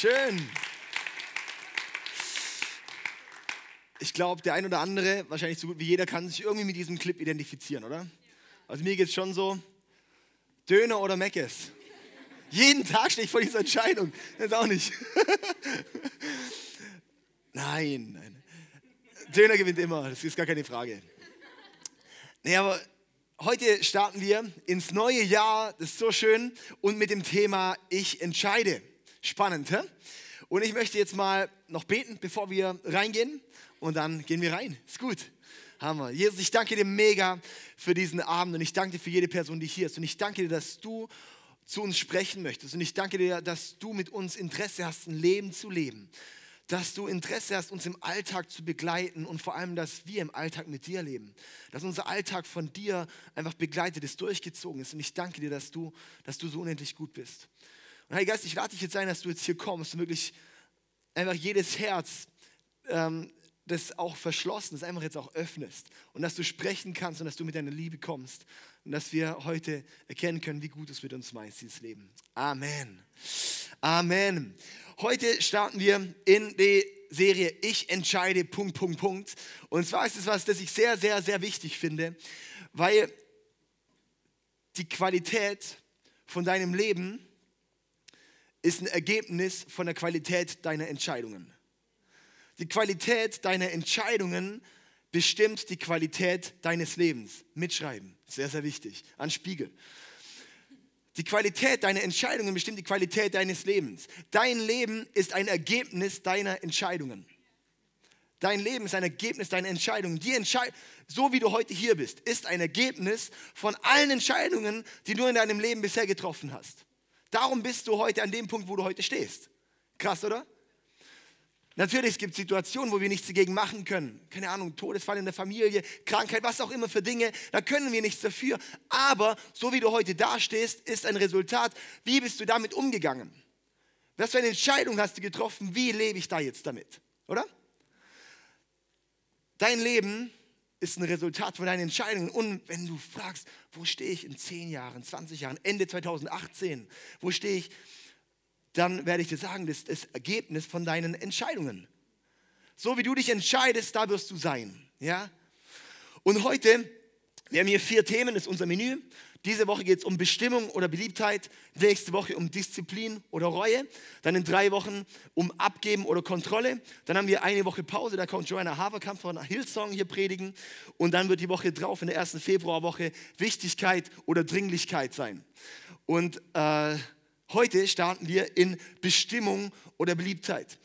Schön. Ich glaube, der ein oder andere, wahrscheinlich so gut wie jeder, kann sich irgendwie mit diesem Clip identifizieren, oder? Also mir geht es schon so, Döner oder Meckes. Jeden Tag stehe ich vor dieser Entscheidung. Das ist auch nicht. nein, nein. Döner gewinnt immer, das ist gar keine Frage. Nee, aber heute starten wir ins neue Jahr, das ist so schön, und mit dem Thema Ich entscheide. Spannend, hä? Und ich möchte jetzt mal noch beten, bevor wir reingehen, und dann gehen wir rein. Ist gut. Hammer. Jesus, ich danke dir mega für diesen Abend und ich danke dir für jede Person, die hier ist. Und ich danke dir, dass du zu uns sprechen möchtest. Und ich danke dir, dass du mit uns Interesse hast, ein Leben zu leben. Dass du Interesse hast, uns im Alltag zu begleiten und vor allem, dass wir im Alltag mit dir leben. Dass unser Alltag von dir einfach begleitet ist, durchgezogen ist. Und ich danke dir, dass du, dass du so unendlich gut bist. Und Heiliger Geist, ich lade dich jetzt ein, dass du jetzt hier kommst und wirklich einfach jedes Herz ähm, das auch verschlossen ist, einfach jetzt auch öffnest und dass du sprechen kannst und dass du mit deiner Liebe kommst und dass wir heute erkennen können, wie gut es mit uns meinst, dieses Leben. Amen. Amen. Heute starten wir in die Serie Ich entscheide, Punkt, Punkt, Punkt. Und zwar ist es was, das ich sehr, sehr, sehr wichtig finde, weil die Qualität von deinem Leben ist ein Ergebnis von der Qualität deiner Entscheidungen. Die Qualität deiner Entscheidungen bestimmt die Qualität deines Lebens. Mitschreiben, sehr, sehr wichtig. An Spiegel. Die Qualität deiner Entscheidungen bestimmt die Qualität deines Lebens. Dein Leben ist ein Ergebnis deiner Entscheidungen. Dein Leben ist ein Ergebnis deiner Entscheidungen. Die Entscheid so wie du heute hier bist, ist ein Ergebnis von allen Entscheidungen, die du in deinem Leben bisher getroffen hast. Darum bist du heute an dem Punkt, wo du heute stehst. Krass, oder? Natürlich, es gibt Situationen, wo wir nichts dagegen machen können. Keine Ahnung, Todesfall in der Familie, Krankheit, was auch immer für Dinge. Da können wir nichts dafür. Aber so wie du heute dastehst, ist ein Resultat. Wie bist du damit umgegangen? Was für eine Entscheidung hast du getroffen? Wie lebe ich da jetzt damit? Oder? Dein Leben ist ein Resultat von deinen Entscheidungen. Und wenn du fragst, wo stehe ich in 10 Jahren, 20 Jahren, Ende 2018, wo stehe ich dann werde ich dir sagen, das ist das Ergebnis von deinen Entscheidungen. So wie du dich entscheidest, da wirst du sein. Ja? Und heute, wir haben hier vier Themen, das ist unser Menü. Diese Woche geht es um Bestimmung oder Beliebtheit, nächste Woche um Disziplin oder Reue, dann in drei Wochen um Abgeben oder Kontrolle. Dann haben wir eine Woche Pause, da kommt Joanna Haverkamp von Hillsong hier predigen. Und dann wird die Woche drauf, in der ersten Februarwoche, Wichtigkeit oder Dringlichkeit sein. Und äh, Heute starten wir in Bestimmung oder Beliebtheit,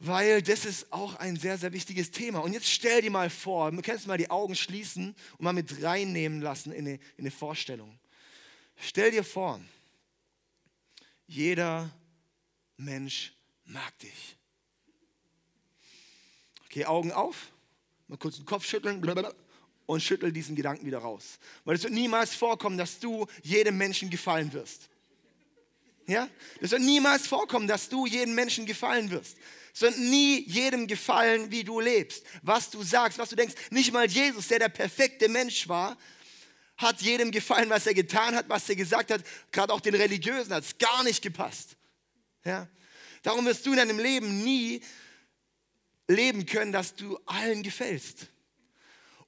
weil das ist auch ein sehr, sehr wichtiges Thema. Und jetzt stell dir mal vor, du kannst mal die Augen schließen und mal mit reinnehmen lassen in eine, in eine Vorstellung. Stell dir vor, jeder Mensch mag dich. Okay, Augen auf, mal kurz den Kopf schütteln und schüttel diesen Gedanken wieder raus. Weil es wird niemals vorkommen, dass du jedem Menschen gefallen wirst. Ja? Das wird niemals vorkommen, dass du jedem Menschen gefallen wirst. Es wird nie jedem gefallen, wie du lebst, was du sagst, was du denkst. Nicht mal Jesus, der der perfekte Mensch war, hat jedem gefallen, was er getan hat, was er gesagt hat. Gerade auch den Religiösen hat es gar nicht gepasst. Ja? Darum wirst du in deinem Leben nie leben können, dass du allen gefällst.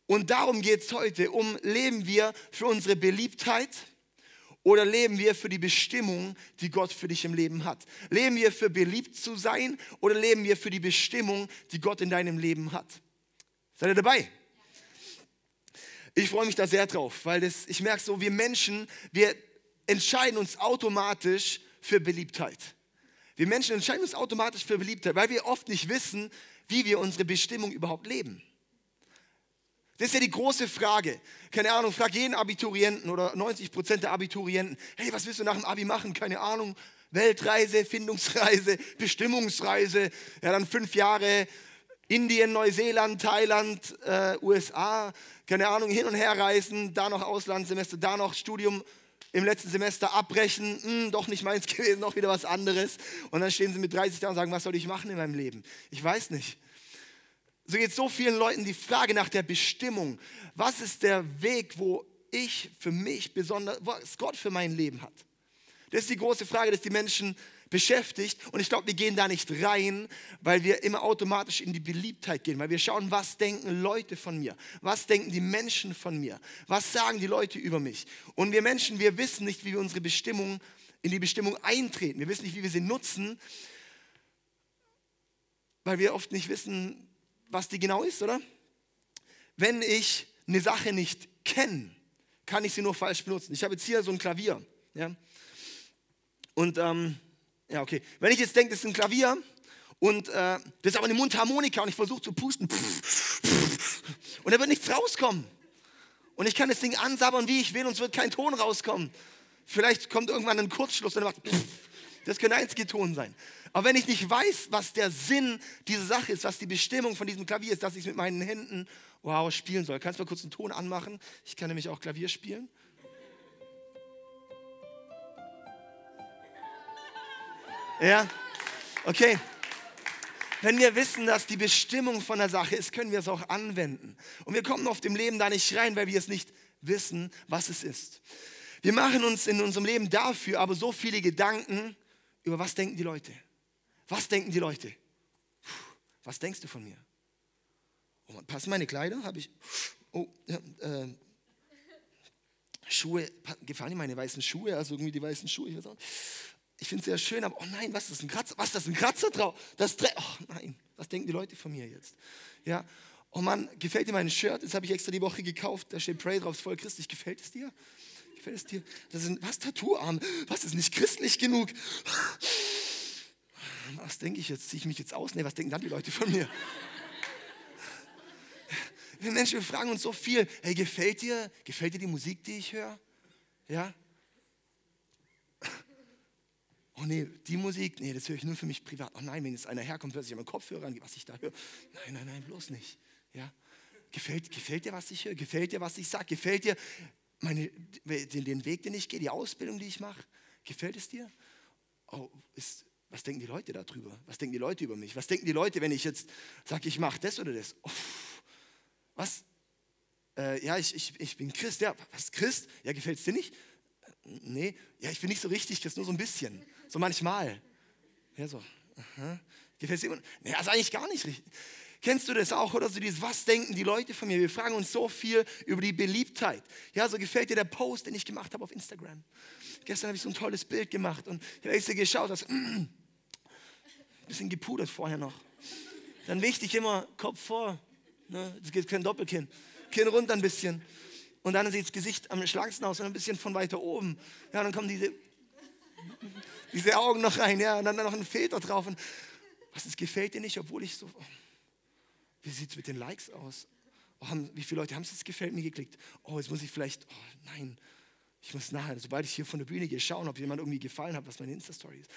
Und darum geht es heute, um leben wir für unsere Beliebtheit, oder leben wir für die Bestimmung, die Gott für dich im Leben hat? Leben wir für beliebt zu sein oder leben wir für die Bestimmung, die Gott in deinem Leben hat? Seid ihr dabei? Ich freue mich da sehr drauf, weil das, ich merke so, wir Menschen, wir entscheiden uns automatisch für Beliebtheit. Wir Menschen entscheiden uns automatisch für Beliebtheit, weil wir oft nicht wissen, wie wir unsere Bestimmung überhaupt leben. Das ist ja die große Frage. Keine Ahnung, frag jeden Abiturienten oder 90 Prozent der Abiturienten, hey, was willst du nach dem Abi machen? Keine Ahnung, Weltreise, Findungsreise, Bestimmungsreise, ja dann fünf Jahre Indien, Neuseeland, Thailand, äh, USA, keine Ahnung, hin und her reisen, da noch Auslandssemester, da noch Studium im letzten Semester abbrechen, hm, doch nicht meins gewesen, noch wieder was anderes. Und dann stehen sie mit 30 da und sagen, was soll ich machen in meinem Leben? Ich weiß nicht. So geht so vielen Leuten die Frage nach der Bestimmung. Was ist der Weg, wo ich für mich besonders, was Gott für mein Leben hat? Das ist die große Frage, dass die Menschen beschäftigt. Und ich glaube, wir gehen da nicht rein, weil wir immer automatisch in die Beliebtheit gehen, weil wir schauen, was denken Leute von mir, was denken die Menschen von mir, was sagen die Leute über mich. Und wir Menschen, wir wissen nicht, wie wir unsere Bestimmung in die Bestimmung eintreten. Wir wissen nicht, wie wir sie nutzen, weil wir oft nicht wissen, was die genau ist, oder? Wenn ich eine Sache nicht kenne, kann ich sie nur falsch benutzen. Ich habe jetzt hier so ein Klavier. Ja? Und ähm, ja, okay. Wenn ich jetzt denke, das ist ein Klavier und äh, das ist aber eine Mundharmonika und ich versuche zu pusten und da wird nichts rauskommen. Und ich kann das Ding ansabbern, wie ich will und es wird kein Ton rauskommen. Vielleicht kommt irgendwann ein Kurzschluss und er macht das könnte einzige Ton sein. Aber wenn ich nicht weiß, was der Sinn dieser Sache ist, was die Bestimmung von diesem Klavier ist, dass ich es mit meinen Händen, wow, spielen soll. Kannst du mal kurz einen Ton anmachen? Ich kann nämlich auch Klavier spielen. Ja, okay. Wenn wir wissen, dass die Bestimmung von der Sache ist, können wir es auch anwenden. Und wir kommen auf dem Leben da nicht rein, weil wir es nicht wissen, was es ist. Wir machen uns in unserem Leben dafür aber so viele Gedanken über was denken die Leute. Was denken die Leute? Was denkst du von mir? Oh, passen meine Kleider? Habe ich. Oh, ja, äh, Schuhe, gefallen dir meine weißen Schuhe? Also irgendwie die weißen Schuhe, ich ich finde es sehr schön, aber oh nein, was ist das, ein Kratzer? Was ist das, ein Kratzer drauf? Das oh nein, was denken die Leute von mir jetzt? Ja, oh Mann, gefällt dir mein Shirt? Das habe ich extra die Woche gekauft, da steht Pray drauf, ist voll christlich. Gefällt es dir? Es dir? Das sind, was, Tattooarm? Was, ist nicht christlich genug? Was denke ich jetzt? Ziehe ich mich jetzt aus? Nee, was denken dann die Leute von mir? Wir Menschen, wir fragen uns so viel, hey, gefällt dir, gefällt dir die Musik, die ich höre? Ja? oh nee, die Musik, nee, das höre ich nur für mich privat. Oh nein, wenn jetzt einer herkommt, hört sich an Kopfhörer an, was ich da höre. Nein, nein, nein, bloß nicht. Ja? Gefällt, gefällt dir, was ich höre? Gefällt dir, was ich sage? Gefällt dir meine, den, Weg, den ich gehe, die Ausbildung, die ich mache? Gefällt es dir? Oh, ist, was denken die Leute darüber? Was denken die Leute über mich? Was denken die Leute, wenn ich jetzt sage, ich mache das oder das? Oh, was? Äh, ja, ich, ich, ich bin Christ. Ja, was Christ? Ja, gefällt es dir nicht? Nee, ja, ich bin nicht so richtig Christ, nur so ein bisschen. So manchmal. Ja, so. Gefällt es dir? Nee, also eigentlich gar nicht richtig. Kennst du das auch oder so dieses, was denken die Leute von mir? Wir fragen uns so viel über die Beliebtheit. Ja, so gefällt dir der Post, den ich gemacht habe auf Instagram. Gestern habe ich so ein tolles Bild gemacht und ich habe extra geschaut, dass, mm, bisschen gepudert vorher noch. Dann wichtig immer Kopf vor, ne? das geht kein Doppelkinn. Kinn runter ein bisschen. Und dann sieht das Gesicht am schlanksten aus und ein bisschen von weiter oben. Ja, dann kommen diese diese Augen noch rein, ja, und dann noch ein Filter drauf. Und was, das gefällt dir nicht, obwohl ich so, oh, wie sieht es mit den Likes aus? Oh, haben, wie viele Leute haben es jetzt gefällt mir geklickt? Oh, jetzt muss ich vielleicht, oh nein, ich muss nachher, sobald ich hier von der Bühne gehe, schauen, ob jemand irgendwie gefallen hat, was meine Insta-Story ist.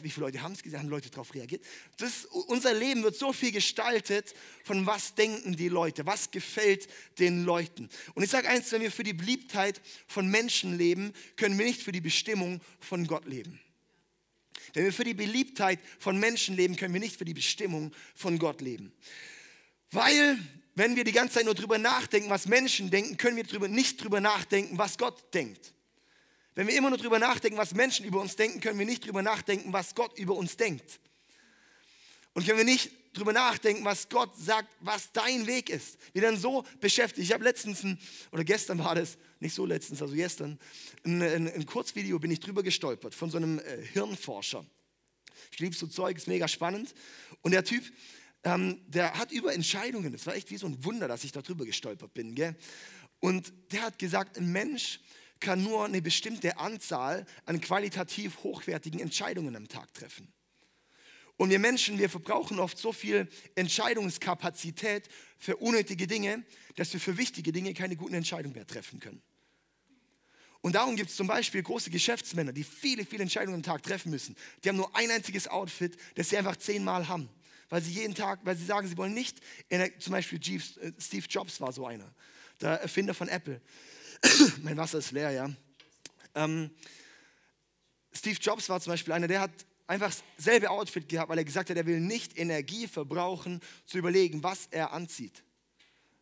Wie viele Leute haben es gesehen, haben Leute darauf reagiert? Das, unser Leben wird so viel gestaltet von was denken die Leute, was gefällt den Leuten. Und ich sage eins, wenn wir für die Beliebtheit von Menschen leben, können wir nicht für die Bestimmung von Gott leben. Wenn wir für die Beliebtheit von Menschen leben, können wir nicht für die Bestimmung von Gott leben. Weil, wenn wir die ganze Zeit nur drüber nachdenken, was Menschen denken, können wir drüber, nicht drüber nachdenken, was Gott denkt. Wenn wir immer nur drüber nachdenken, was Menschen über uns denken, können wir nicht drüber nachdenken, was Gott über uns denkt. Und können wir nicht drüber nachdenken, was Gott sagt, was dein Weg ist. Wir dann so beschäftigt. Ich habe letztens, ein, oder gestern war das, nicht so letztens, also gestern, ein, ein, ein Kurzvideo bin ich drüber gestolpert von so einem äh, Hirnforscher. Ich liebe so Zeug, ist mega spannend. Und der Typ, ähm, der hat über Entscheidungen, das war echt wie so ein Wunder, dass ich da drüber gestolpert bin. Gell? Und der hat gesagt, ein Mensch kann nur eine bestimmte Anzahl an qualitativ hochwertigen Entscheidungen am Tag treffen. Und wir Menschen, wir verbrauchen oft so viel Entscheidungskapazität für unnötige Dinge, dass wir für wichtige Dinge keine guten Entscheidungen mehr treffen können. Und darum gibt es zum Beispiel große Geschäftsmänner, die viele, viele Entscheidungen am Tag treffen müssen. Die haben nur ein einziges Outfit, das sie einfach zehnmal haben. Weil sie jeden Tag, weil sie sagen, sie wollen nicht, der, zum Beispiel äh, Steve Jobs war so einer, der Erfinder von Apple. mein Wasser ist leer, ja. Ähm, Steve Jobs war zum Beispiel einer, der hat einfach dasselbe Outfit gehabt, weil er gesagt hat, er will nicht Energie verbrauchen, zu überlegen, was er anzieht,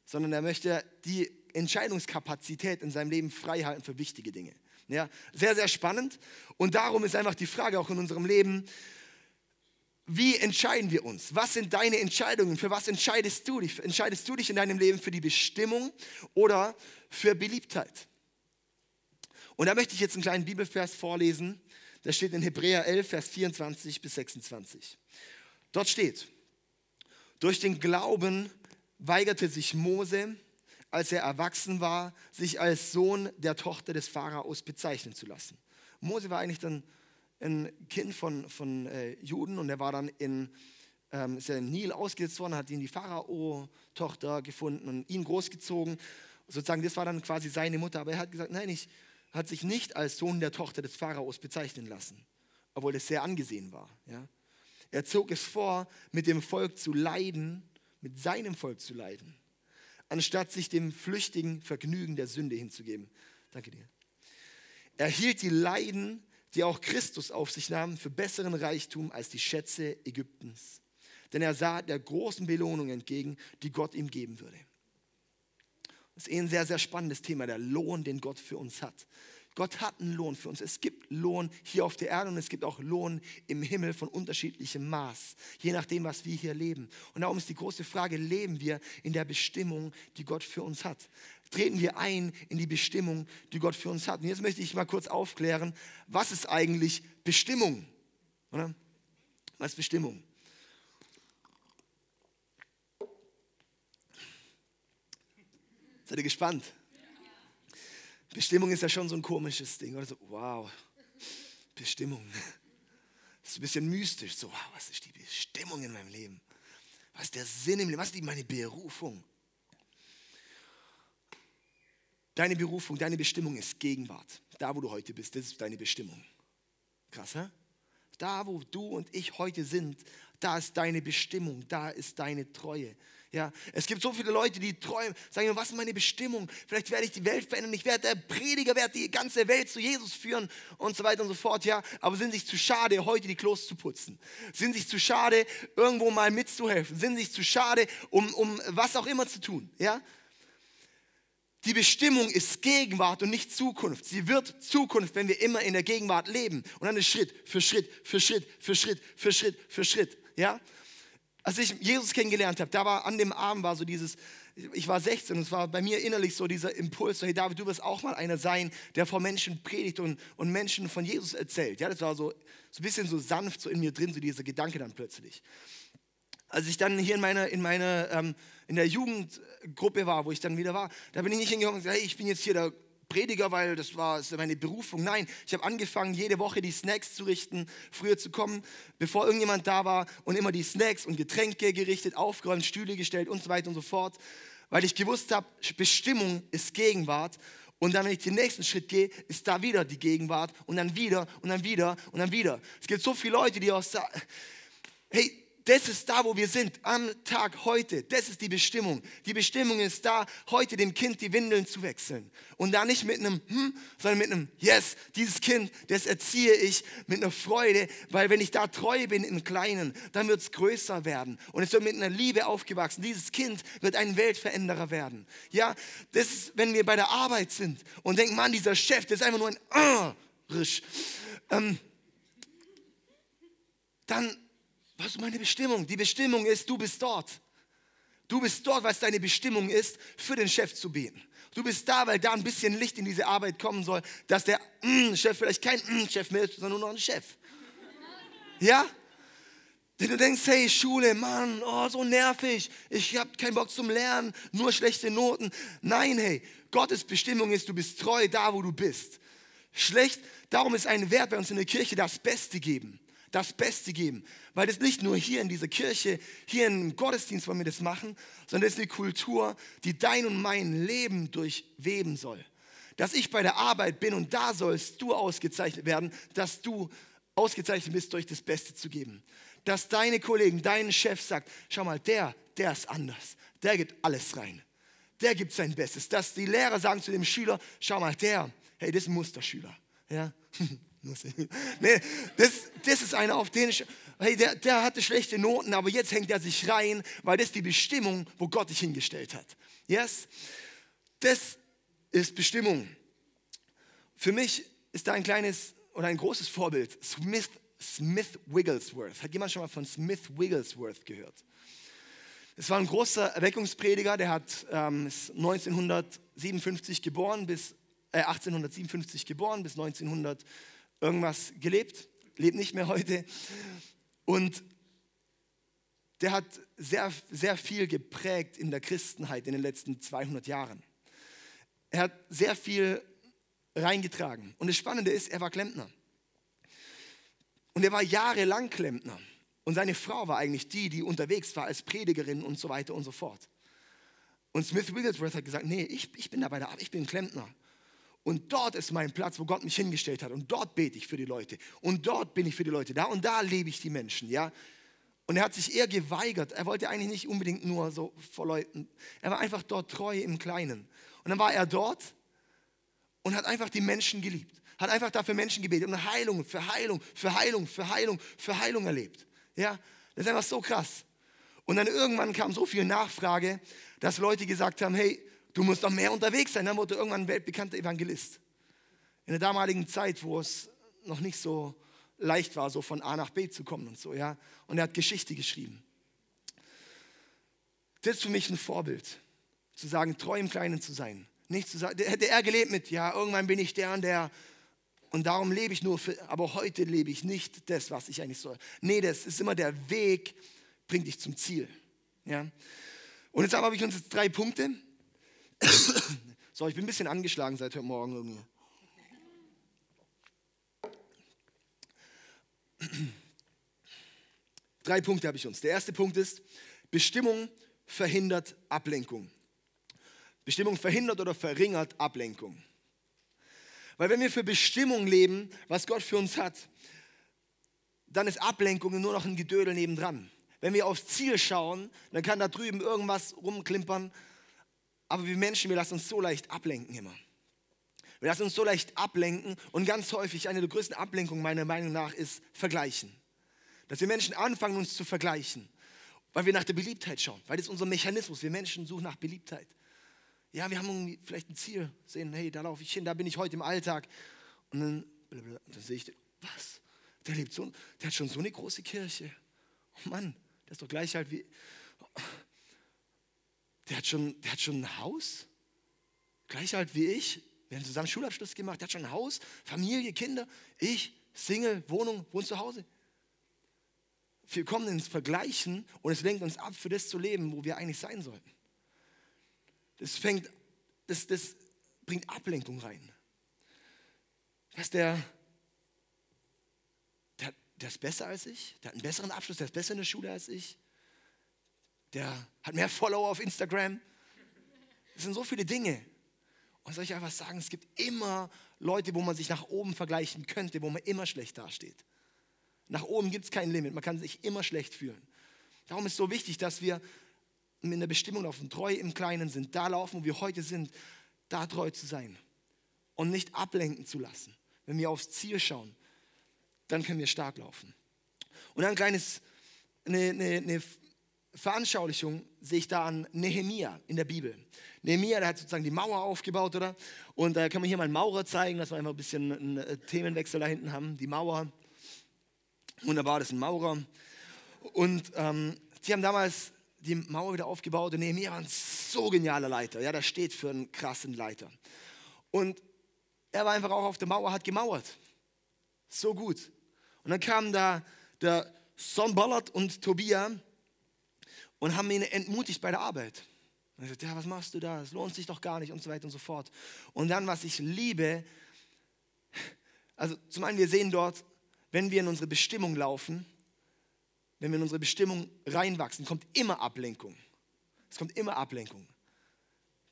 sondern er möchte die Entscheidungskapazität in seinem Leben frei halten für wichtige Dinge. Ja, sehr, sehr spannend. Und darum ist einfach die Frage auch in unserem Leben, wie entscheiden wir uns? Was sind deine Entscheidungen? Für was entscheidest du dich? Entscheidest du dich in deinem Leben für die Bestimmung oder für Beliebtheit? Und da möchte ich jetzt einen kleinen Bibelvers vorlesen. Der steht in Hebräer 11, Vers 24 bis 26. Dort steht, durch den Glauben weigerte sich Mose, als er erwachsen war, sich als Sohn der Tochter des Pharaos bezeichnen zu lassen. Mose war eigentlich dann ein Kind von, von äh, Juden und er war dann in, ähm, ist ja im Nil ausgesetzt worden, hat ihn die Pharao-Tochter gefunden und ihn großgezogen. Sozusagen, das war dann quasi seine Mutter. Aber er hat gesagt, nein, ich hat sich nicht als Sohn der Tochter des Pharaos bezeichnen lassen, obwohl es sehr angesehen war. Ja. Er zog es vor, mit dem Volk zu leiden, mit seinem Volk zu leiden, anstatt sich dem flüchtigen Vergnügen der Sünde hinzugeben. Danke dir. Er hielt die Leiden die auch Christus auf sich nahm, für besseren Reichtum als die Schätze Ägyptens. Denn er sah der großen Belohnung entgegen, die Gott ihm geben würde. Das ist eh ein sehr, sehr spannendes Thema, der Lohn, den Gott für uns hat. Gott hat einen Lohn für uns. Es gibt Lohn hier auf der Erde und es gibt auch Lohn im Himmel von unterschiedlichem Maß, je nachdem, was wir hier leben. Und darum ist die große Frage, leben wir in der Bestimmung, die Gott für uns hat? Treten wir ein in die Bestimmung, die Gott für uns hat? Und jetzt möchte ich mal kurz aufklären, was ist eigentlich Bestimmung? Oder? Was ist Bestimmung? Seid ihr gespannt? Bestimmung ist ja schon so ein komisches Ding. Oder so, wow, Bestimmung. Das ist ein bisschen mystisch. So, wow, was ist die Bestimmung in meinem Leben? Was ist der Sinn im Leben? Was ist meine Berufung? Deine Berufung, deine Bestimmung ist Gegenwart. Da, wo du heute bist, das ist deine Bestimmung. Krass, hä? Da, wo du und ich heute sind, da ist deine Bestimmung, da ist deine Treue. Ja, es gibt so viele Leute, die träumen, sagen, was ist meine Bestimmung? Vielleicht werde ich die Welt verändern, ich werde der Prediger, werde die ganze Welt zu Jesus führen und so weiter und so fort. Ja, aber sind sich zu schade, heute die Klos zu putzen? Sind sich zu schade, irgendwo mal mitzuhelfen? Sind sich zu schade, um, um was auch immer zu tun? Ja, die Bestimmung ist Gegenwart und nicht Zukunft. Sie wird Zukunft, wenn wir immer in der Gegenwart leben. Und dann ist Schritt für Schritt, für Schritt, für Schritt, für Schritt, für Schritt. Ja? Als ich Jesus kennengelernt habe, da war an dem Abend war so dieses, ich war 16 und es war bei mir innerlich so dieser Impuls, so, hey David, du wirst auch mal einer sein, der vor Menschen predigt und, und Menschen von Jesus erzählt. Ja, das war so, so ein bisschen so sanft so in mir drin, so dieser Gedanke dann plötzlich. Als ich dann hier in meiner, in meiner, ähm, in der Jugendgruppe war, wo ich dann wieder war, da bin ich nicht hingegangen und gesagt, hey, ich bin jetzt hier der Prediger, weil das war, meine Berufung. Nein, ich habe angefangen, jede Woche die Snacks zu richten, früher zu kommen, bevor irgendjemand da war und immer die Snacks und Getränke gerichtet, aufgeräumt, Stühle gestellt und so weiter und so fort, weil ich gewusst habe, Bestimmung ist Gegenwart. Und dann, wenn ich den nächsten Schritt gehe, ist da wieder die Gegenwart und dann wieder und dann wieder und dann wieder. Es gibt so viele Leute, die auch sagen, hey, das ist da, wo wir sind, am Tag heute. Das ist die Bestimmung. Die Bestimmung ist da, heute dem Kind die Windeln zu wechseln. Und da nicht mit einem hm, sondern mit einem Yes. Dieses Kind, das erziehe ich mit einer Freude, weil wenn ich da treu bin im Kleinen, dann wird es größer werden. Und es wird mit einer Liebe aufgewachsen. Dieses Kind wird ein Weltveränderer werden. Ja, das ist, wenn wir bei der Arbeit sind und denken, Mann, dieser Chef, das ist einfach nur ein ah, ähm, dann was ist meine Bestimmung? Die Bestimmung ist, du bist dort. Du bist dort, weil es deine Bestimmung ist, für den Chef zu beten. Du bist da, weil da ein bisschen Licht in diese Arbeit kommen soll, dass der mm, Chef vielleicht kein mm, Chef mehr ist, sondern nur noch ein Chef. Ja? Wenn du denkst, hey, Schule, Mann, oh, so nervig, ich habe keinen Bock zum Lernen, nur schlechte Noten. Nein, hey, Gottes Bestimmung ist, du bist treu da, wo du bist. Schlecht, darum ist ein Wert bei uns in der Kirche das Beste geben das Beste geben. Weil das nicht nur hier in dieser Kirche, hier im Gottesdienst wollen wir das machen, sondern das ist eine Kultur, die dein und mein Leben durchweben soll. Dass ich bei der Arbeit bin und da sollst du ausgezeichnet werden, dass du ausgezeichnet bist, durch das Beste zu geben. Dass deine Kollegen, dein Chef sagt, schau mal, der, der ist anders. Der gibt alles rein. Der gibt sein Bestes. Dass die Lehrer sagen zu dem Schüler, schau mal, der, hey, das ist ein Musterschüler. Ja? nee, das, das ist einer, auf den ich, hey, der, der hatte schlechte Noten, aber jetzt hängt er sich rein, weil das die Bestimmung, wo Gott dich hingestellt hat. Yes? Das ist Bestimmung. Für mich ist da ein kleines oder ein großes Vorbild. Smith, Smith Wigglesworth. Hat jemand schon mal von Smith Wigglesworth gehört? Es war ein großer Erweckungsprediger, der hat ähm, 1957 geboren bis äh, 1857 geboren bis 1900 irgendwas gelebt, lebt nicht mehr heute. Und der hat sehr, sehr viel geprägt in der Christenheit in den letzten 200 Jahren. Er hat sehr viel reingetragen. Und das Spannende ist, er war Klempner. Und er war jahrelang Klempner. Und seine Frau war eigentlich die, die unterwegs war als Predigerin und so weiter und so fort. Und Smith Wigglesworth hat gesagt, nee, ich, ich bin da bei der Arbeit, ich bin Klempner. Und dort ist mein Platz, wo Gott mich hingestellt hat. Und dort bete ich für die Leute. Und dort bin ich für die Leute da. Und da lebe ich die Menschen. Ja? Und er hat sich eher geweigert. Er wollte eigentlich nicht unbedingt nur so vor Leuten. Er war einfach dort treu im Kleinen. Und dann war er dort und hat einfach die Menschen geliebt. Hat einfach dafür Menschen gebetet und Heilung für Heilung, für Heilung, für Heilung, für Heilung erlebt. Ja, das ist einfach so krass. Und dann irgendwann kam so viel Nachfrage, dass Leute gesagt haben, hey, du musst doch mehr unterwegs sein. Dann wurde irgendwann ein weltbekannter Evangelist. In der damaligen Zeit, wo es noch nicht so leicht war, so von A nach B zu kommen und so, ja. Und er hat Geschichte geschrieben. Das ist für mich ein Vorbild, zu sagen, treu im Kleinen zu sein. Nicht zu sagen, hätte er gelebt mit, ja, irgendwann bin ich der und der und darum lebe ich nur für, aber heute lebe ich nicht das, was ich eigentlich soll. Nee, das ist immer der Weg, bringt dich zum Ziel. Ja. Und jetzt habe ich uns jetzt drei Punkte. So, ich bin ein bisschen angeschlagen seit heute Morgen irgendwie. Drei Punkte habe ich uns. Der erste Punkt ist, Bestimmung verhindert Ablenkung. Bestimmung verhindert oder verringert Ablenkung. Weil wenn wir für Bestimmung leben, was Gott für uns hat, dann ist Ablenkung nur noch ein Gedödel nebendran. Wenn wir aufs Ziel schauen, dann kann da drüben irgendwas rumklimpern, aber wir Menschen, wir lassen uns so leicht ablenken immer. Wir lassen uns so leicht ablenken und ganz häufig eine der größten Ablenkungen meiner Meinung nach ist Vergleichen. Dass wir Menschen anfangen, uns zu vergleichen, weil wir nach der Beliebtheit schauen, weil das ist unser Mechanismus. Wir Menschen suchen nach Beliebtheit. Ja, wir haben vielleicht ein Ziel, sehen, hey, da laufe ich hin, da bin ich heute im Alltag. Und dann, dann sehe ich, was? Der lebt so, der hat schon so eine große Kirche. Oh Mann, der ist doch gleich halt wie. Der hat schon, der hat schon ein Haus, gleich alt wie ich. Wir haben zusammen Schulabschluss gemacht. Der hat schon ein Haus, Familie, Kinder. Ich, Single, Wohnung, wohne zu Hause. Wir kommen ins Vergleichen und es lenkt uns ab, für das zu leben, wo wir eigentlich sein sollten. Das fängt, das, das bringt Ablenkung rein. Was der, der, der ist besser als ich, der hat einen besseren Abschluss, der ist besser in der Schule als ich, der hat mehr Follower auf Instagram. Das sind so viele Dinge. Und soll ich einfach sagen, es gibt immer Leute, wo man sich nach oben vergleichen könnte, wo man immer schlecht dasteht. Nach oben gibt es kein Limit, man kann sich immer schlecht fühlen. Darum ist es so wichtig, dass wir in der Bestimmung laufen, treu im Kleinen sind, da laufen, wo wir heute sind, da treu zu sein und nicht ablenken zu lassen. Wenn wir aufs Ziel schauen, dann können wir stark laufen. Und ein kleines, eine, eine, eine Veranschaulichung sehe ich da an Nehemia in der Bibel. Nehemia, der hat sozusagen die Mauer aufgebaut, oder? Und da äh, kann man hier mal einen Maurer zeigen, dass wir einfach ein bisschen einen äh, Themenwechsel da hinten haben. Die Mauer. Wunderbar, das ist ein Maurer. Und ähm, sie haben damals die Mauer wieder aufgebaut und Nehemia war ein so genialer Leiter. Ja, das steht für einen krassen Leiter. Und er war einfach auch auf der Mauer, hat gemauert. So gut. Und dann kamen da der Sonballert und Tobia und haben ihn entmutigt bei der Arbeit. Und er sagt, ja, was machst du da? Es lohnt sich doch gar nicht und so weiter und so fort. Und dann, was ich liebe, also zum einen, wir sehen dort, wenn wir in unsere Bestimmung laufen, wenn wir in unsere Bestimmung reinwachsen, kommt immer Ablenkung. Es kommt immer Ablenkung.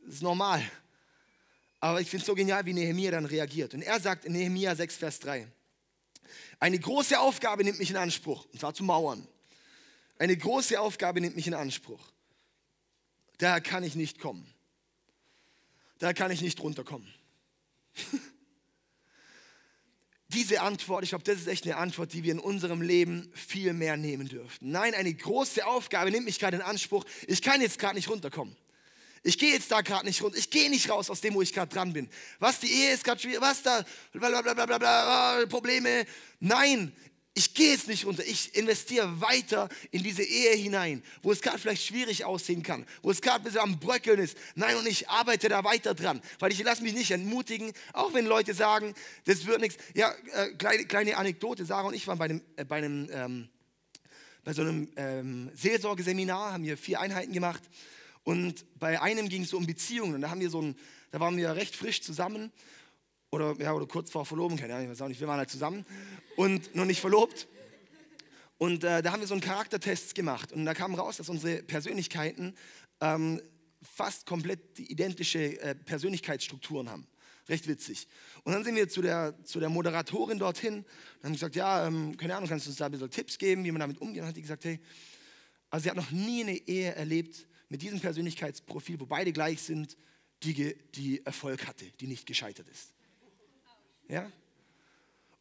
Das ist normal. Aber ich finde es so genial, wie Nehemiah dann reagiert. Und er sagt in Nehemiah 6, Vers 3, eine große Aufgabe nimmt mich in Anspruch, und zwar zu mauern. Eine große Aufgabe nimmt mich in Anspruch. Da kann ich nicht kommen. Da kann ich nicht runterkommen. Diese Antwort, ich glaube, das ist echt eine Antwort, die wir in unserem Leben viel mehr nehmen dürften. Nein, eine große Aufgabe nimmt mich gerade in Anspruch. Ich kann jetzt gerade nicht runterkommen. Ich gehe jetzt da gerade nicht runter. Ich gehe nicht raus aus dem, wo ich gerade dran bin. Was, die Ehe ist gerade schwierig. Was da? Blablabla, Probleme. Nein, ich gehe jetzt nicht runter. Ich investiere weiter in diese Ehe hinein, wo es gerade vielleicht schwierig aussehen kann, wo es gerade ein bisschen am Bröckeln ist. Nein, und ich arbeite da weiter dran, weil ich lasse mich nicht entmutigen, auch wenn Leute sagen, das wird nichts. Ja, äh, kleine, kleine Anekdote. Sarah und ich waren bei einem, äh, bei einem ähm, bei so einem ähm, Seelsorgeseminar, haben wir vier Einheiten gemacht. Und bei einem ging es so um Beziehungen. Und da haben wir so ein, da waren wir recht frisch zusammen oder, ja, oder kurz vor Verloben, keine Ahnung, ich weiß auch nicht, wir waren halt zusammen und noch nicht verlobt. Und äh, da haben wir so einen Charaktertest gemacht und da kam raus, dass unsere Persönlichkeiten ähm, fast komplett identische äh, Persönlichkeitsstrukturen haben. Recht witzig. Und dann sind wir zu der, zu der Moderatorin dorthin und haben gesagt, ja, ähm, keine Ahnung, kannst du uns da ein bisschen Tipps geben, wie man damit umgeht? Und hat die gesagt, hey, also sie hat noch nie eine Ehe erlebt mit diesem Persönlichkeitsprofil, wo beide gleich sind, die, die Erfolg hatte, die nicht gescheitert ist. Ja?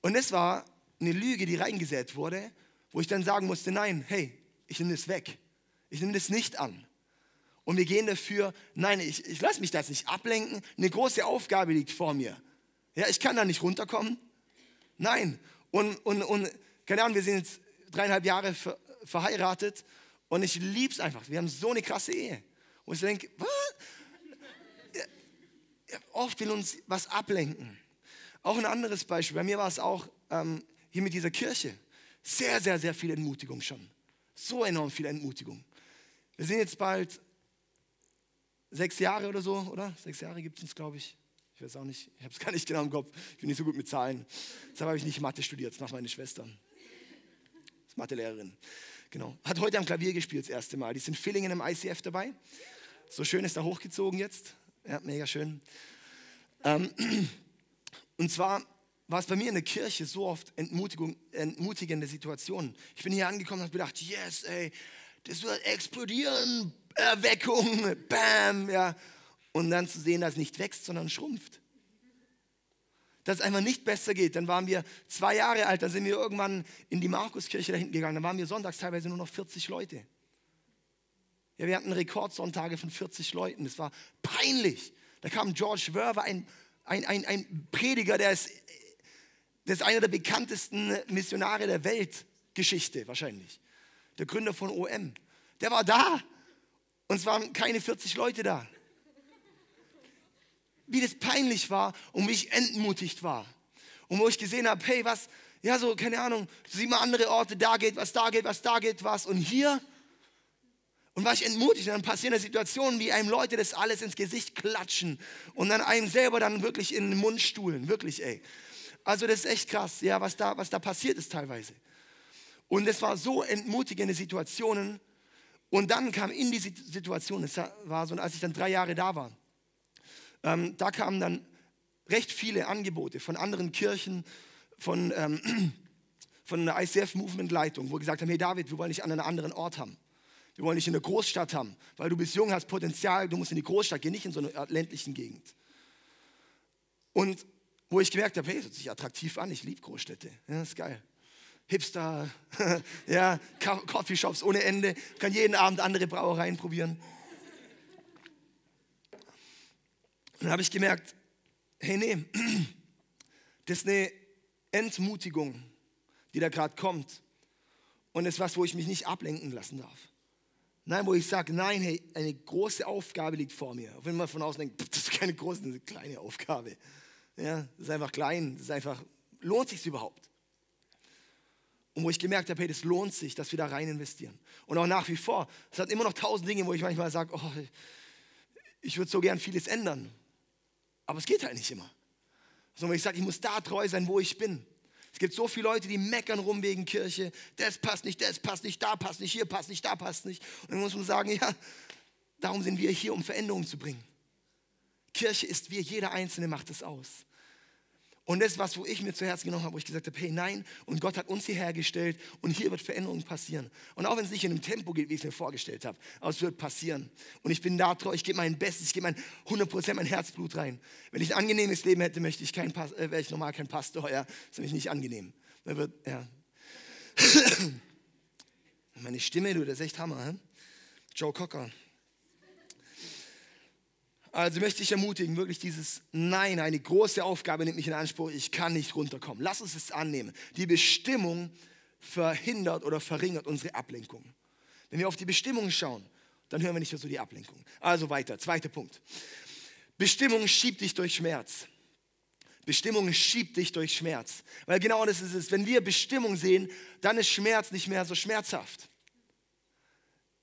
Und es war eine Lüge, die reingesät wurde, wo ich dann sagen musste, nein, hey, ich nehme das weg. Ich nehme das nicht an. Und wir gehen dafür, nein, ich, ich lasse mich das nicht ablenken. Eine große Aufgabe liegt vor mir. Ja, ich kann da nicht runterkommen. Nein. Und, und, und keine Ahnung, wir sind jetzt dreieinhalb Jahre ver, verheiratet und ich liebe es einfach. Wir haben so eine krasse Ehe. Und ich denke, was? Ja, oft will uns was ablenken. Auch ein anderes Beispiel. Bei mir war es auch ähm, hier mit dieser Kirche. Sehr, sehr, sehr viel Entmutigung schon. So enorm viel Entmutigung. Wir sind jetzt bald sechs Jahre oder so, oder? Sechs Jahre gibt es uns, glaube ich. Ich weiß auch nicht. Ich habe es gar nicht genau im Kopf. Ich bin nicht so gut mit Zahlen. Deshalb habe ich nicht Mathe studiert. Das macht meine Schwester. Das ist Mathelehrerin. Genau. Hat heute am Klavier gespielt das erste Mal. Die sind Villingen im ICF dabei. So schön ist er hochgezogen jetzt. Ja, mega schön. Ähm, und zwar war es bei mir in der Kirche so oft entmutigende Situationen. Ich bin hier angekommen und habe gedacht, yes, ey, das wird explodieren, Erweckung, bam, ja. Und dann zu sehen, dass es nicht wächst, sondern schrumpft. Dass es einfach nicht besser geht. Dann waren wir zwei Jahre alt, dann sind wir irgendwann in die Markuskirche da hinten gegangen. Dann waren wir sonntags teilweise nur noch 40 Leute. Ja, wir hatten Rekordsonntage von 40 Leuten. Das war peinlich. Da kam George Werver, ein ein, ein, ein Prediger, der ist, der ist einer der bekanntesten Missionare der Weltgeschichte wahrscheinlich. Der Gründer von OM. Der war da und es waren keine 40 Leute da. Wie das peinlich war und wie ich entmutigt war. Und wo ich gesehen habe, hey, was, ja, so, keine Ahnung, sieh mal andere Orte, da geht was, da geht was, da geht was. Und hier und war ich entmutigt, dann passieren Situationen, wie einem Leute das alles ins Gesicht klatschen und dann einem selber dann wirklich in den Mund stuhlen, wirklich, ey. Also das ist echt krass, ja, was da, was da passiert ist teilweise. Und es war so entmutigende Situationen. Und dann kam in die Situation, es war so, als ich dann drei Jahre da war, ähm, da kamen dann recht viele Angebote von anderen Kirchen, von, ähm, von der ICF-Movement-Leitung, wo gesagt haben, hey David, wir wollen dich an einem anderen Ort haben. Wir wollen dich in der Großstadt haben, weil du bist jung, hast Potenzial, du musst in die Großstadt gehen, nicht in so einer ländlichen Gegend. Und wo ich gemerkt habe, hey, das hört sich attraktiv an, ich liebe Großstädte, ja, ist geil. Hipster, ja, Coffeeshops ohne Ende, kann jeden Abend andere Brauereien probieren. Und dann habe ich gemerkt, hey, nee, das ist eine Entmutigung, die da gerade kommt. Und das ist was, wo ich mich nicht ablenken lassen darf. Nein, wo ich sage, nein, hey, eine große Aufgabe liegt vor mir. Wenn man von außen denkt, das ist keine große, das ist eine kleine Aufgabe. Ja, das ist einfach klein, das ist einfach, lohnt sich überhaupt? Und wo ich gemerkt habe, hey, das lohnt sich, dass wir da rein investieren. Und auch nach wie vor, es hat immer noch tausend Dinge, wo ich manchmal sage, oh, ich würde so gern vieles ändern. Aber es geht halt nicht immer. Sondern ich sage, ich muss da treu sein, wo ich bin. Es gibt so viele Leute, die meckern rum wegen Kirche. Das passt nicht, das passt nicht, da passt nicht, hier passt nicht, da passt nicht. Und dann muss man sagen, ja, darum sind wir hier, um Veränderungen zu bringen. Kirche ist wir, jeder Einzelne macht es aus. Und das ist was, wo ich mir zu Herzen genommen habe, wo ich gesagt habe, hey nein, und Gott hat uns hierher gestellt und hier wird Veränderung passieren. Und auch wenn es nicht in dem Tempo geht, wie ich es mir vorgestellt habe, aber es wird passieren. Und ich bin da treu, ich gebe mein Bestes, ich gebe mein 100% mein Herzblut rein. Wenn ich ein angenehmes Leben hätte, möchte ich kein, äh, wäre ich normal kein Pastor, ja, das ist nämlich nicht angenehm. Man wird, ja. Meine Stimme, du, das ist echt Hammer, hä? Joe Cocker. Also möchte ich ermutigen, wirklich dieses Nein, eine große Aufgabe nimmt mich in Anspruch, ich kann nicht runterkommen. Lass uns es annehmen. Die Bestimmung verhindert oder verringert unsere Ablenkung. Wenn wir auf die Bestimmung schauen, dann hören wir nicht mehr so die Ablenkung. Also weiter, zweiter Punkt. Bestimmung schiebt dich durch Schmerz. Bestimmung schiebt dich durch Schmerz. Weil genau das ist es. Wenn wir Bestimmung sehen, dann ist Schmerz nicht mehr so schmerzhaft.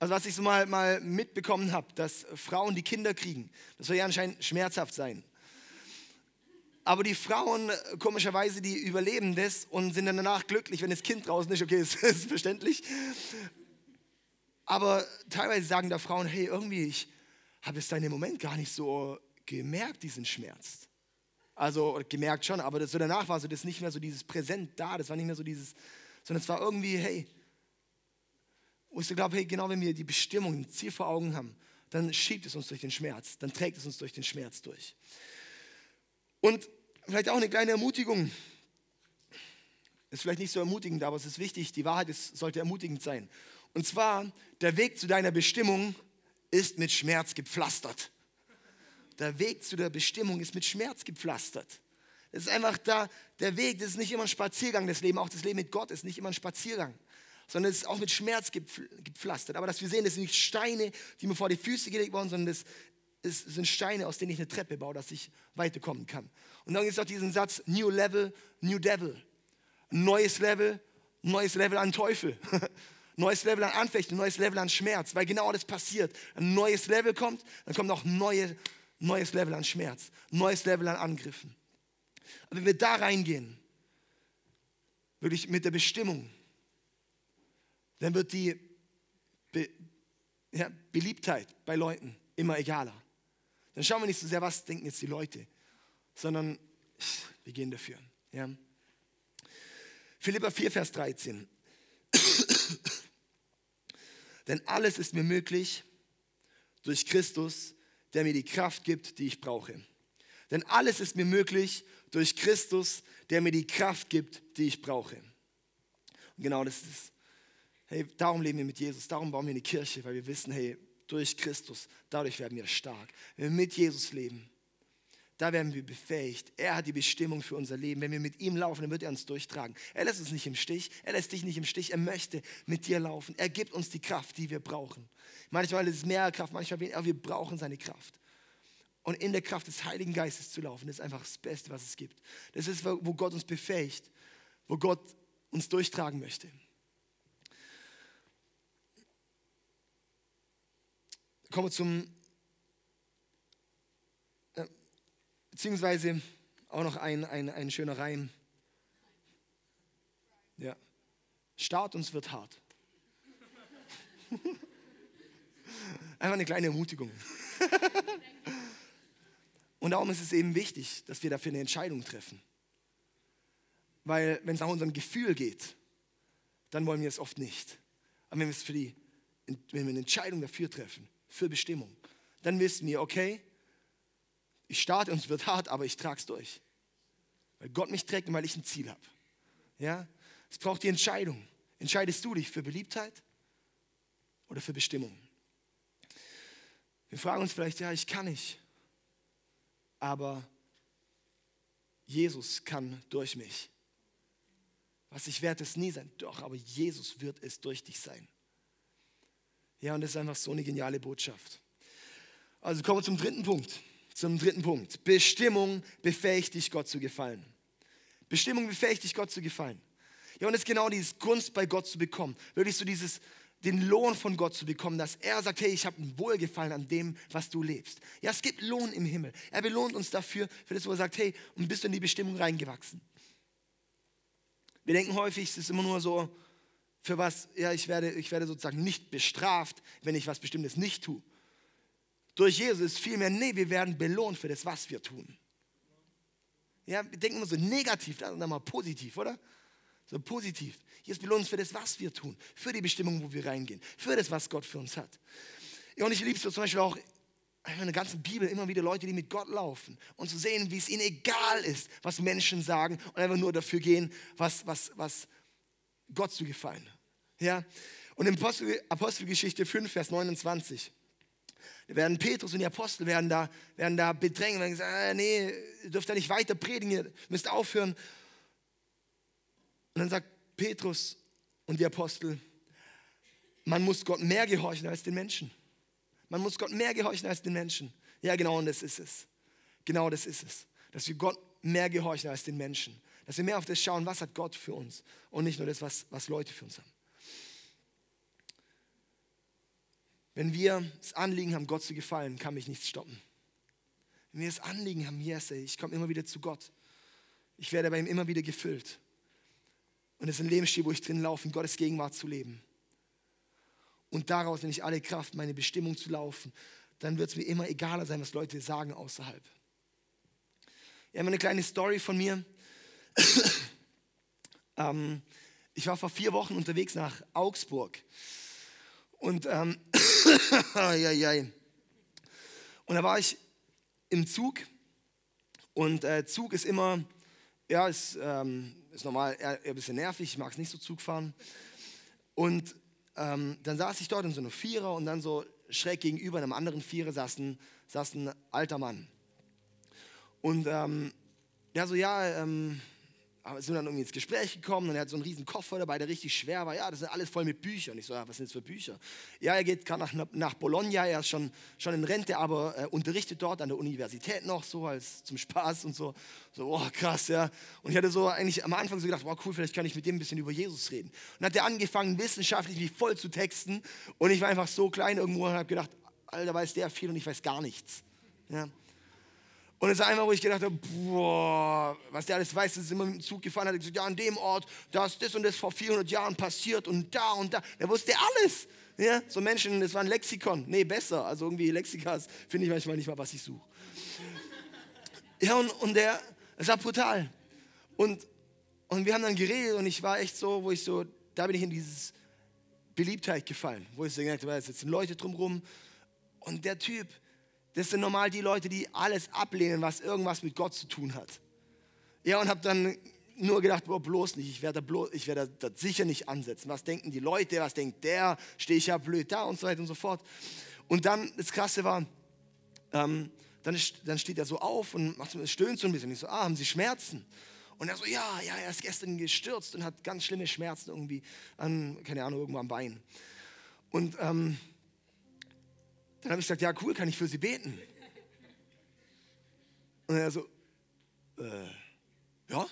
Also was ich so mal, mal mitbekommen habe, dass Frauen die Kinder kriegen, das soll ja anscheinend schmerzhaft sein. Aber die Frauen, komischerweise, die überleben das und sind dann danach glücklich, wenn das Kind draußen ist. Okay, das ist verständlich. Aber teilweise sagen da Frauen, hey, irgendwie, ich habe es da in dem Moment gar nicht so gemerkt, diesen Schmerz. Also gemerkt schon, aber das, so danach war so das nicht mehr so dieses Präsent da, das war nicht mehr so dieses, sondern es war irgendwie, hey, wo ich glaube, hey, genau wenn wir die Bestimmung, ein Ziel vor Augen haben, dann schiebt es uns durch den Schmerz, dann trägt es uns durch den Schmerz durch. Und vielleicht auch eine kleine Ermutigung. Ist vielleicht nicht so ermutigend, aber es ist wichtig, die Wahrheit ist, sollte ermutigend sein. Und zwar, der Weg zu deiner Bestimmung ist mit Schmerz gepflastert. Der Weg zu der Bestimmung ist mit Schmerz gepflastert. Es ist einfach da, der Weg, das ist nicht immer ein Spaziergang, das Leben, auch das Leben mit Gott ist nicht immer ein Spaziergang, sondern es ist auch mit Schmerz gepflastert. Aber dass wir sehen, das sind nicht Steine, die mir vor die Füße gelegt worden, sondern das ist, sind Steine, aus denen ich eine Treppe baue, dass ich weiterkommen kann. Und dann gibt es auch diesen Satz, New Level, New Devil. Neues Level, neues Level an Teufel. neues Level an Anfechten, neues Level an Schmerz, weil genau das passiert. Ein neues Level kommt, dann kommt auch neue neues Level an Schmerz, neues Level an Angriffen. Aber wenn wir da reingehen, wirklich mit der Bestimmung, dann wird die Be ja, Beliebtheit bei Leuten immer egaler. Dann schauen wir nicht so sehr, was denken jetzt die Leute, sondern wir gehen dafür. Ja. Philippa 4, Vers 13. Denn alles ist mir möglich durch Christus, der mir die Kraft gibt, die ich brauche. Denn alles ist mir möglich durch Christus, der mir die Kraft gibt, die ich brauche. Und genau das ist es. Hey, darum leben wir mit Jesus, darum bauen wir eine Kirche, weil wir wissen, hey, durch Christus, dadurch werden wir stark. Wenn wir mit Jesus leben, da werden wir befähigt. Er hat die Bestimmung für unser Leben. Wenn wir mit ihm laufen, dann wird er uns durchtragen. Er lässt uns nicht im Stich. Er lässt dich nicht im Stich. Er möchte mit dir laufen. Er gibt uns die Kraft, die wir brauchen. Manchmal ist es mehr Kraft, manchmal weniger, aber wir brauchen seine Kraft. Und in der Kraft des Heiligen Geistes zu laufen, das ist einfach das Beste, was es gibt. Das ist, wo Gott uns befähigt, wo Gott uns durchtragen möchte. Kommen wir zum Beziehungsweise auch noch ein, ein, ein schöner Reim. Ja. Start uns wird hart. Einfach eine kleine Ermutigung. Und darum ist es eben wichtig, dass wir dafür eine Entscheidung treffen. Weil wenn es nach unserem Gefühl geht, dann wollen wir es oft nicht. Aber wenn wir, es für die, wenn wir eine Entscheidung dafür treffen, für Bestimmung, dann wissen wir, okay, ich starte und es wird hart, aber ich trage es durch. Weil Gott mich trägt und weil ich ein Ziel habe. Ja? Es braucht die Entscheidung. Entscheidest du dich für Beliebtheit oder für Bestimmung? Wir fragen uns vielleicht, ja, ich kann nicht. Aber Jesus kann durch mich. Was ich werde es nie sein. Doch, aber Jesus wird es durch dich sein. Ja, und das ist einfach so eine geniale Botschaft. Also kommen wir zum dritten Punkt zum dritten Punkt. Bestimmung befähigt dich, Gott zu gefallen. Bestimmung befähigt dich, Gott zu gefallen. Ja, und es ist genau dieses Gunst bei Gott zu bekommen. Wirklich so dieses, den Lohn von Gott zu bekommen, dass er sagt, hey, ich habe ein Wohlgefallen an dem, was du lebst. Ja, es gibt Lohn im Himmel. Er belohnt uns dafür, für das, wo er sagt, hey, und bist du in die Bestimmung reingewachsen. Wir denken häufig, es ist immer nur so, für was, ja, ich werde, ich werde sozusagen nicht bestraft, wenn ich was Bestimmtes nicht tue durch Jesus vielmehr, nee, wir werden belohnt für das, was wir tun. Ja, wir denken immer so negativ, dann mal positiv, oder? So positiv. Jesus belohnt uns für das, was wir tun, für die Bestimmung, wo wir reingehen, für das, was Gott für uns hat. Ja, und ich liebe es so zum Beispiel auch in der ganzen Bibel immer wieder Leute, die mit Gott laufen und zu sehen, wie es ihnen egal ist, was Menschen sagen und einfach nur dafür gehen, was, was, was Gott zu gefallen. Ja? Und in Apostel, Apostelgeschichte 5, Vers 29 Da werden Petrus und die Apostel werden da, werden da bedrängt, werden gesagt, ah, nee, ihr dürft da nicht weiter predigen, ihr müsst aufhören. Und dann sagt Petrus und die Apostel, man muss Gott mehr gehorchen als den Menschen. Man muss Gott mehr gehorchen als den Menschen. Ja, genau, und das ist es. Genau das ist es. Dass wir Gott mehr gehorchen als den Menschen. Dass wir mehr auf das schauen, was hat Gott für uns und nicht nur das, was, was Leute für uns haben. Wenn wir das Anliegen haben, Gott zu gefallen, kann mich nichts stoppen. Wenn wir das Anliegen haben, yes, ey, ich komme immer wieder zu Gott. Ich werde bei ihm immer wieder gefüllt. Und es ist ein Lebensstil, wo ich drin laufe, in Gottes Gegenwart zu leben. Und daraus nehme ich alle Kraft, meine Bestimmung zu laufen. Dann wird es mir immer egaler sein, was Leute sagen außerhalb. Ja, eine kleine Story von mir. ähm, ich war vor vier Wochen unterwegs nach Augsburg. Und, ähm, und da war ich im Zug. Und äh, Zug ist immer, ja, ist, ähm, ist normal eher, eher, ein bisschen nervig. Ich mag es nicht so Zug fahren. Und ähm, dann saß ich dort in so einem Vierer und dann so schräg gegenüber in einem anderen Vierer saß ein, saß ein alter Mann. Und ähm, ja, so, ja, ähm, sind dann irgendwie ins Gespräch gekommen und er hat so einen riesen Koffer dabei, der richtig schwer war. Ja, das ist alles voll mit Büchern. Ich so, ja, was sind das für Bücher? Ja, er geht gerade nach, nach Bologna, er ist schon, schon in Rente, aber äh, unterrichtet dort an der Universität noch, so als zum Spaß und so. So, oh, krass, ja. Und ich hatte so eigentlich am Anfang so gedacht, wow, cool, vielleicht kann ich mit dem ein bisschen über Jesus reden. Und dann hat er angefangen, wissenschaftlich wie voll zu texten. Und ich war einfach so klein irgendwo und habe gedacht, Alter, weiß der viel und ich weiß gar nichts. Ja. Und es ist einmal, wo ich gedacht habe, boah, was der alles weiß, ist immer mit dem Zug gefahren, hat gesagt, ja, an dem Ort, da ist das und das vor 400 Jahren passiert und da und da. Er wusste alles. Ja, so Menschen, das war ein Lexikon. Nee, besser. Also irgendwie Lexikas finde ich manchmal nicht mal, was ich suche. Ja, und, und der, es war brutal. Und, und wir haben dann geredet und ich war echt so, wo ich so, da bin ich in dieses Beliebtheit gefallen, wo ich so gemerkt habe, jetzt sitzen Leute drumherum und der Typ, das sind normal die Leute, die alles ablehnen, was irgendwas mit Gott zu tun hat. Ja, und habe dann nur gedacht, boah, bloß nicht, ich werde, bloß, ich das sicher nicht ansetzen. Was denken die Leute, was denkt der, stehe ich ja blöd da und so weiter und so fort. Und dann, das Krasse war, ähm, dann, dann steht er so auf und macht, stöhnt so ein bisschen. Ich so, ah, haben Sie Schmerzen? Und er so, ja, ja, er ist gestern gestürzt und hat ganz schlimme Schmerzen irgendwie an, keine Ahnung, irgendwo am Bein. Und ähm, dann habe ich gesagt, ja cool, kann ich für Sie beten? Und er so, äh, ja,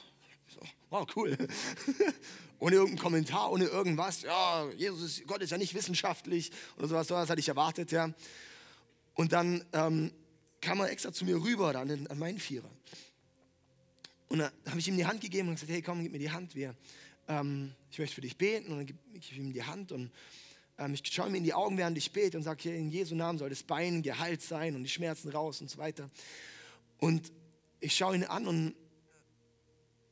so, wow, cool. ohne irgendeinen Kommentar, ohne irgendwas. Ja, Jesus ist, Gott ist ja nicht wissenschaftlich oder sowas, sowas hatte ich erwartet, ja. Und dann ähm, kam er extra zu mir rüber, dann an meinen Vierer. Und dann habe ich ihm die Hand gegeben und gesagt, hey, komm, gib mir die Hand, wir, ähm, ich möchte für dich beten. Und dann gebe ich ihm die Hand und ich schaue mir in die Augen, während ich bete und sage, in Jesu Namen soll das Bein geheilt sein und die Schmerzen raus und so weiter. Und ich schaue ihn an und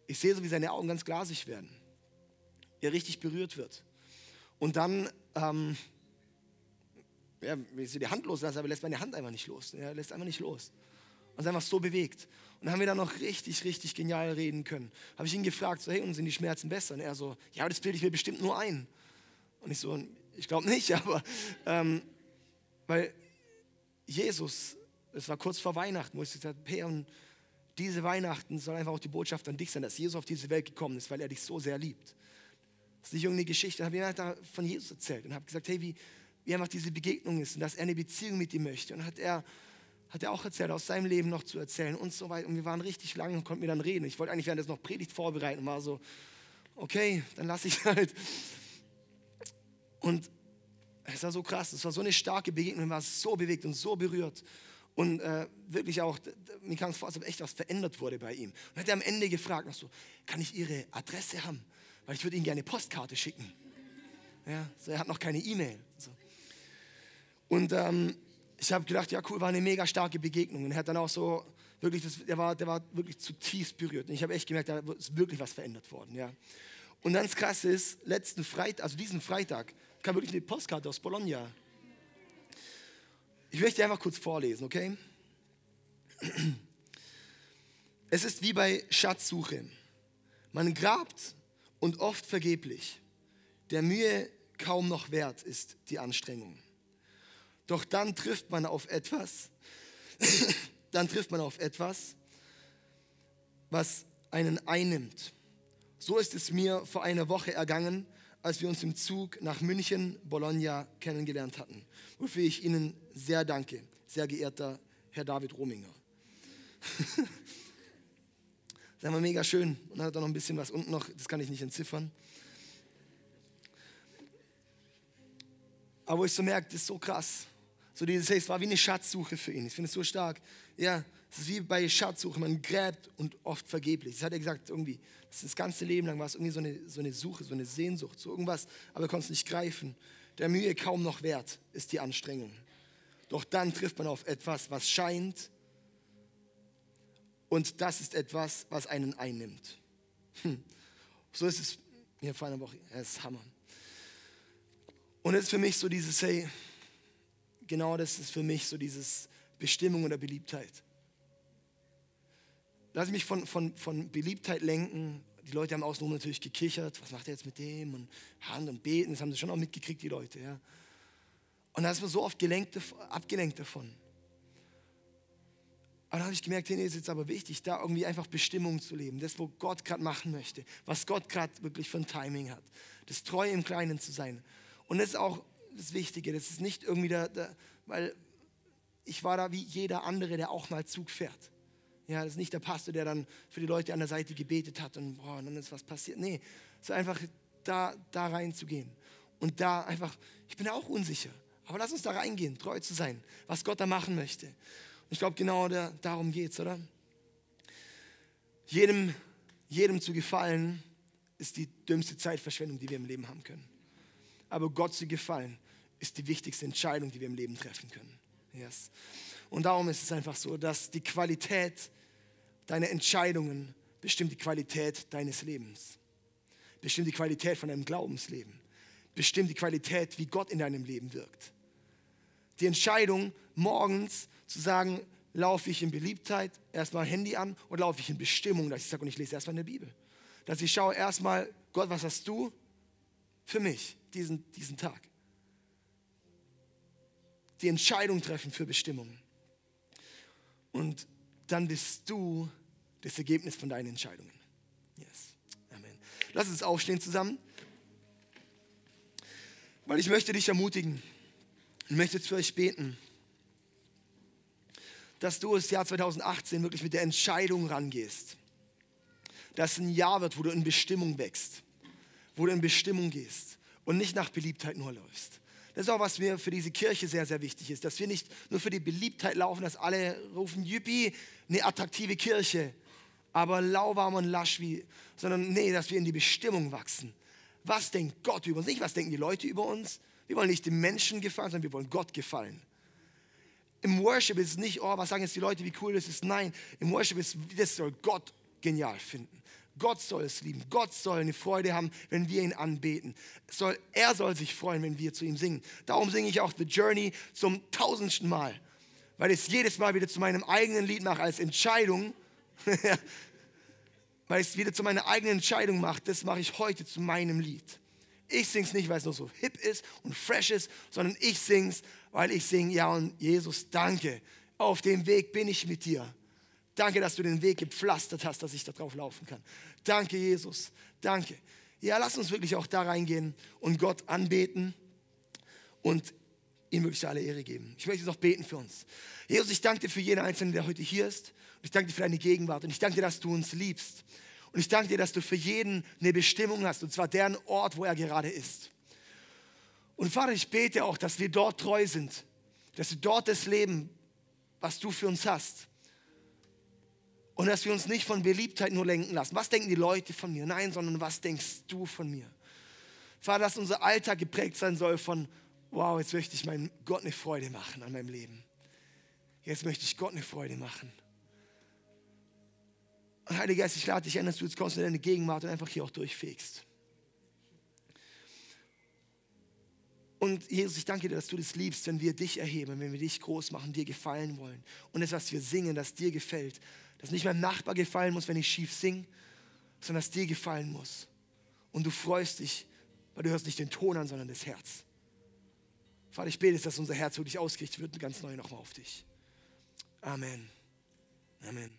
ich sehe so, wie seine Augen ganz glasig werden. Er richtig berührt wird. Und dann, ähm, ja, ich die Hand loslasse, aber lässt meine Hand einfach nicht los. Er lässt einfach nicht los. Und ist einfach so bewegt. Und dann haben wir dann noch richtig, richtig genial reden können. Habe ich ihn gefragt, so, hey, und sind die Schmerzen besser? Und er so, ja, das bilde ich mir bestimmt nur ein. Und ich so, ich glaube nicht, aber ähm, weil Jesus, es war kurz vor Weihnachten, wo ich gesagt habe, hey, und diese Weihnachten soll einfach auch die Botschaft an dich sein, dass Jesus auf diese Welt gekommen ist, weil er dich so sehr liebt. Das ist nicht irgendeine Geschichte. Habe ich da von Jesus erzählt und habe gesagt, hey, wie, wie einfach diese Begegnung ist und dass er eine Beziehung mit dir möchte. Und hat er, hat er auch erzählt, aus seinem Leben noch zu erzählen und so weiter. Und wir waren richtig lange und konnten mir dann reden. Ich wollte eigentlich während das noch Predigt vorbereiten und war so, okay, dann lasse ich halt. Und es war so krass, es war so eine starke Begegnung, ich war so bewegt und so berührt. Und äh, wirklich auch, mir kam es vor, als ob echt was verändert wurde bei ihm. Und hat er am Ende gefragt, noch so, kann ich Ihre Adresse haben? Weil ich würde Ihnen gerne eine Postkarte schicken. Ja, so, er hat noch keine E-Mail. So. Und ähm, ich habe gedacht, ja cool, war eine mega starke Begegnung. Und er hat dann auch so, wirklich, das, der, war, der war wirklich zutiefst berührt. Und ich habe echt gemerkt, da ist wirklich was verändert worden. Ja. Und dann das Krasse ist, letzten Freitag, also diesen Freitag, kam wirklich eine Postkarte aus Bologna. Ich möchte einfach kurz vorlesen, okay? Es ist wie bei Schatzsuche. Man grabt und oft vergeblich. Der Mühe kaum noch wert ist die Anstrengung. Doch dann trifft man auf etwas, dann trifft man auf etwas, was einen einnimmt. So ist es mir vor einer Woche ergangen, als wir uns im Zug nach München, Bologna kennengelernt hatten, wofür ich Ihnen sehr danke, sehr geehrter Herr David Rominger. das war mega schön. Und dann hat er noch ein bisschen was unten noch, das kann ich nicht entziffern. Aber wo ich so merke, das ist so krass. So dieses, hey, es war wie eine Schatzsuche für ihn. Ich finde es so stark. Ja, es ist wie bei Schatzsuche, man gräbt und oft vergeblich. Das hat er gesagt, irgendwie, das, das ganze Leben lang war es irgendwie so eine, so eine Suche, so eine Sehnsucht, so irgendwas, aber er konnte es nicht greifen. Der Mühe kaum noch wert ist die Anstrengung. Doch dann trifft man auf etwas, was scheint, und das ist etwas, was einen einnimmt. Hm. So ist es mir vor einer Woche. Das ist Hammer. Und es ist für mich so dieses, hey, genau das ist für mich so dieses Bestimmung oder Beliebtheit. Lass mich von, von, von Beliebtheit lenken. Die Leute haben außenrum natürlich gekichert. Was macht er jetzt mit dem? Und Hand und Beten, das haben sie schon auch mitgekriegt, die Leute. Ja. Und da ist man so oft gelenkt, abgelenkt davon. Aber dann habe ich gemerkt, nee, ist jetzt aber wichtig, da irgendwie einfach Bestimmung zu leben. Das, wo Gott gerade machen möchte. Was Gott gerade wirklich für ein Timing hat. Das treu im Kleinen zu sein. Und das ist auch das Wichtige. Das ist nicht irgendwie da, da weil ich war da wie jeder andere, der auch mal Zug fährt. Ja, das ist nicht der Pastor, der dann für die Leute an der Seite gebetet hat und boah, dann ist was passiert. Nee, es ist einfach da, da reinzugehen. Und da einfach, ich bin auch unsicher. Aber lass uns da reingehen, treu zu sein, was Gott da machen möchte. Und ich glaube, genau da, darum geht es, oder? Jedem, jedem zu gefallen, ist die dümmste Zeitverschwendung, die wir im Leben haben können. Aber Gott zu gefallen, ist die wichtigste Entscheidung, die wir im Leben treffen können. Yes. Und darum ist es einfach so, dass die Qualität deiner Entscheidungen bestimmt die Qualität deines Lebens, bestimmt die Qualität von deinem Glaubensleben, bestimmt die Qualität, wie Gott in deinem Leben wirkt. Die Entscheidung, morgens zu sagen, laufe ich in Beliebtheit, erstmal Handy an oder laufe ich in Bestimmung, dass ich sage, und ich lese erstmal in der Bibel. Dass ich schaue erstmal, Gott, was hast du für mich diesen, diesen Tag? Die Entscheidung treffen für Bestimmung. Und dann bist du das Ergebnis von deinen Entscheidungen. Yes. Amen. Lass uns aufstehen zusammen, weil ich möchte dich ermutigen. Ich möchte für euch beten, dass du das Jahr 2018 wirklich mit der Entscheidung rangehst. Dass ein Jahr wird, wo du in Bestimmung wächst, wo du in Bestimmung gehst und nicht nach Beliebtheit nur läufst. Das ist auch, was mir für diese Kirche sehr, sehr wichtig ist, dass wir nicht nur für die Beliebtheit laufen, dass alle rufen, Jüppi, eine attraktive Kirche, aber lauwarm und lasch wie, sondern nee, dass wir in die Bestimmung wachsen. Was denkt Gott über uns? Nicht, was denken die Leute über uns, wir wollen nicht dem Menschen gefallen, sondern wir wollen Gott gefallen. Im Worship ist es nicht, oh, was sagen jetzt die Leute, wie cool das ist. Nein, im Worship ist, das soll Gott genial finden. Gott soll es lieben. Gott soll eine Freude haben, wenn wir ihn anbeten. Soll, er soll sich freuen, wenn wir zu ihm singen. Darum singe ich auch The Journey zum tausendsten Mal. Weil ich es jedes Mal wieder zu meinem eigenen Lied mache als Entscheidung. weil ich es wieder zu meiner eigenen Entscheidung mache. Das mache ich heute zu meinem Lied. Ich singe es nicht, weil es noch so hip ist und fresh ist, sondern ich singe es, weil ich singe, ja und Jesus, danke. Auf dem Weg bin ich mit dir. Danke, dass du den Weg gepflastert hast, dass ich da drauf laufen kann. Danke, Jesus. Danke. Ja, lass uns wirklich auch da reingehen und Gott anbeten und ihm wirklich alle Ehre geben. Ich möchte jetzt auch beten für uns. Jesus, ich danke dir für jeden Einzelnen, der heute hier ist. Und ich danke dir für deine Gegenwart. Und ich danke dir, dass du uns liebst. Und ich danke dir, dass du für jeden eine Bestimmung hast, und zwar deren Ort, wo er gerade ist. Und Vater, ich bete auch, dass wir dort treu sind, dass wir dort das Leben, was du für uns hast. Und dass wir uns nicht von Beliebtheit nur lenken lassen. Was denken die Leute von mir? Nein, sondern was denkst du von mir? Vater, dass unser Alltag geprägt sein soll von, wow, jetzt möchte ich meinem Gott eine Freude machen an meinem Leben. Jetzt möchte ich Gott eine Freude machen. Und Heiliger Geist, ich lade dich ein, dass du jetzt kommst in deine Gegenwart und einfach hier auch durchfegst. Und Jesus, ich danke dir, dass du das liebst, wenn wir dich erheben, wenn wir dich groß machen, dir gefallen wollen. Und das, was wir singen, das dir gefällt, dass nicht meinem Nachbar gefallen muss, wenn ich schief singe, sondern dass dir gefallen muss. Und du freust dich, weil du hörst nicht den Ton an, sondern das Herz. Vater, ich bete, dass unser Herz wirklich ausgerichtet wird und ganz neu nochmal auf dich. Amen. Amen.